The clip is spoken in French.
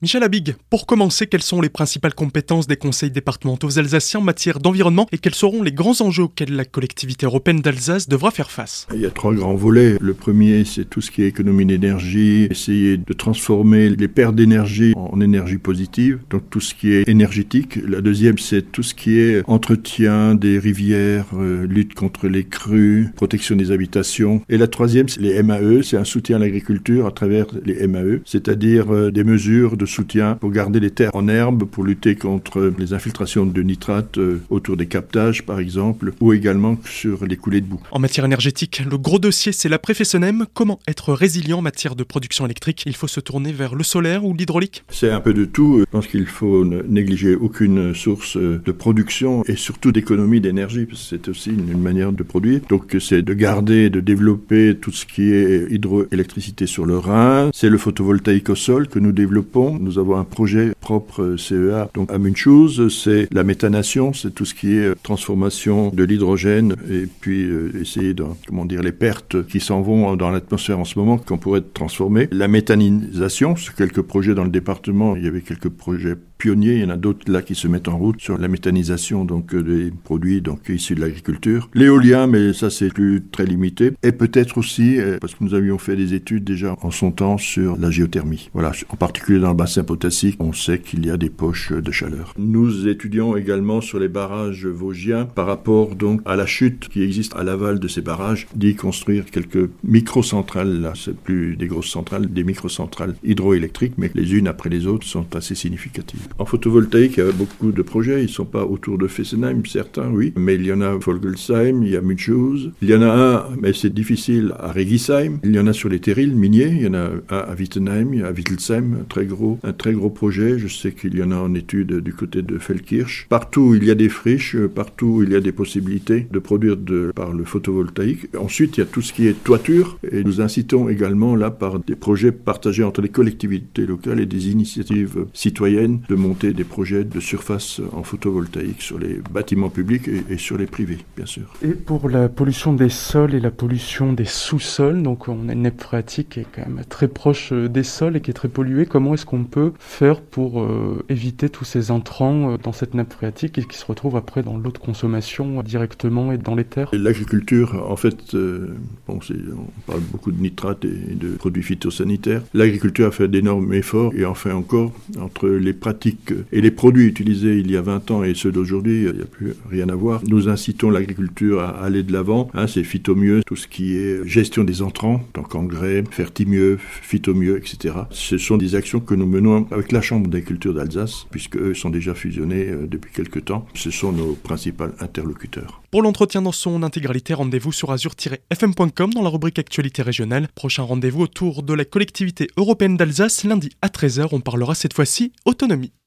Michel Abig, pour commencer, quelles sont les principales compétences des conseils départementaux alsaciens en matière d'environnement et quels seront les grands enjeux auxquels la collectivité européenne d'Alsace devra faire face? Il y a trois grands volets. Le premier, c'est tout ce qui est économie d'énergie, essayer de transformer les pertes d'énergie en énergie positive, donc tout ce qui est énergétique. La deuxième, c'est tout ce qui est entretien des rivières, euh, lutte contre les crues, protection des habitations. Et la troisième, c'est les MAE, c'est un soutien à l'agriculture à travers les MAE, c'est-à-dire euh, des mesures de soutien pour garder les terres en herbe, pour lutter contre les infiltrations de nitrates euh, autour des captages, par exemple, ou également sur les coulées de boue. En matière énergétique, le gros dossier, c'est la préfessonem. Comment être résilient en matière de production électrique? Il faut se tourner vers le solaire ou l'hydraulique? C'est un peu de tout. Je pense qu'il faut ne négliger aucune source euh, de production et surtout d'économie d'énergie, parce que c'est aussi une manière de produire. Donc c'est de garder, de développer tout ce qui est hydroélectricité sur le Rhin. C'est le photovoltaïque au sol que nous développons nous avons un projet propre CEA. Donc, à une chose, c'est la méthanation, c'est tout ce qui est euh, transformation de l'hydrogène et puis euh, essayer de, comment dire, les pertes qui s'en vont dans l'atmosphère en ce moment, qu'on pourrait transformer. La méthanisation, c'est quelques projets dans le département. Il y avait quelques projets pionniers. Il y en a d'autres là qui se mettent en route sur la méthanisation donc des produits donc issus de l'agriculture. L'éolien, mais ça c'est plus très limité. Et peut-être aussi parce que nous avions fait des études déjà en son temps sur la géothermie. Voilà, en particulier dans le bassin potassique, on sait qu'il y a des poches de chaleur. Nous étudions également sur les barrages vosgiens par rapport donc à la chute qui existe à l'aval de ces barrages, d'y construire quelques micro-centrales, là c'est plus des grosses centrales, des micro-centrales hydroélectriques, mais les unes après les autres sont assez significatives. En photovoltaïque, il y a beaucoup de projets, ils ne sont pas autour de Fessenheim, certains oui, mais il y en a à Folgelsheim, il y a Mutschus, il y en a un, mais c'est difficile, à Regisheim, il y en a sur les terrils miniers, il y en a un à Wittenheim, à Wittelsheim, très gros, un très gros projet. Je sais qu'il y en a en étude du côté de Feldkirch. Partout il y a des friches, partout il y a des possibilités de produire par le photovoltaïque. Ensuite, il y a tout ce qui est toiture. Et nous incitons également là par des projets partagés entre les collectivités locales et des initiatives citoyennes monter des projets de surface en photovoltaïque sur les bâtiments publics et, et sur les privés, bien sûr. Et pour la pollution des sols et la pollution des sous-sols, donc on a une nappe phréatique qui est quand même très proche des sols et qui est très polluée. Comment est-ce qu'on peut faire pour euh, éviter tous ces entrants euh, dans cette nappe phréatique et qui se retrouvent après dans l'eau de consommation euh, directement et dans les terres? L'agriculture, en fait, bon, on parle beaucoup de nitrates et de produits phytosanitaires. L'agriculture a fait d'énormes efforts et en fait encore entre les pratiques et les produits utilisés il y a 20 ans et ceux d'aujourd'hui, il n'y a plus rien à voir. Nous incitons l'agriculture à aller de l'avant. Hein, c'est phytomieux, tout ce qui est gestion des entrants, donc engrais, fertimieux, phytomieux, etc. Ce sont des actions que nous menons avec la Chambre des cultures d'Alsace, puisque eux sont déjà fusionnés euh, depuis quelques temps. Ce sont nos principaux interlocuteurs. Pour l'entretien dans son intégralité, rendez-vous sur azur-fm.com dans la rubrique Actualité régionale. Prochain rendez-vous autour de la collectivité européenne d'Alsace lundi à 13h. On parlera cette fois-ci autonomie.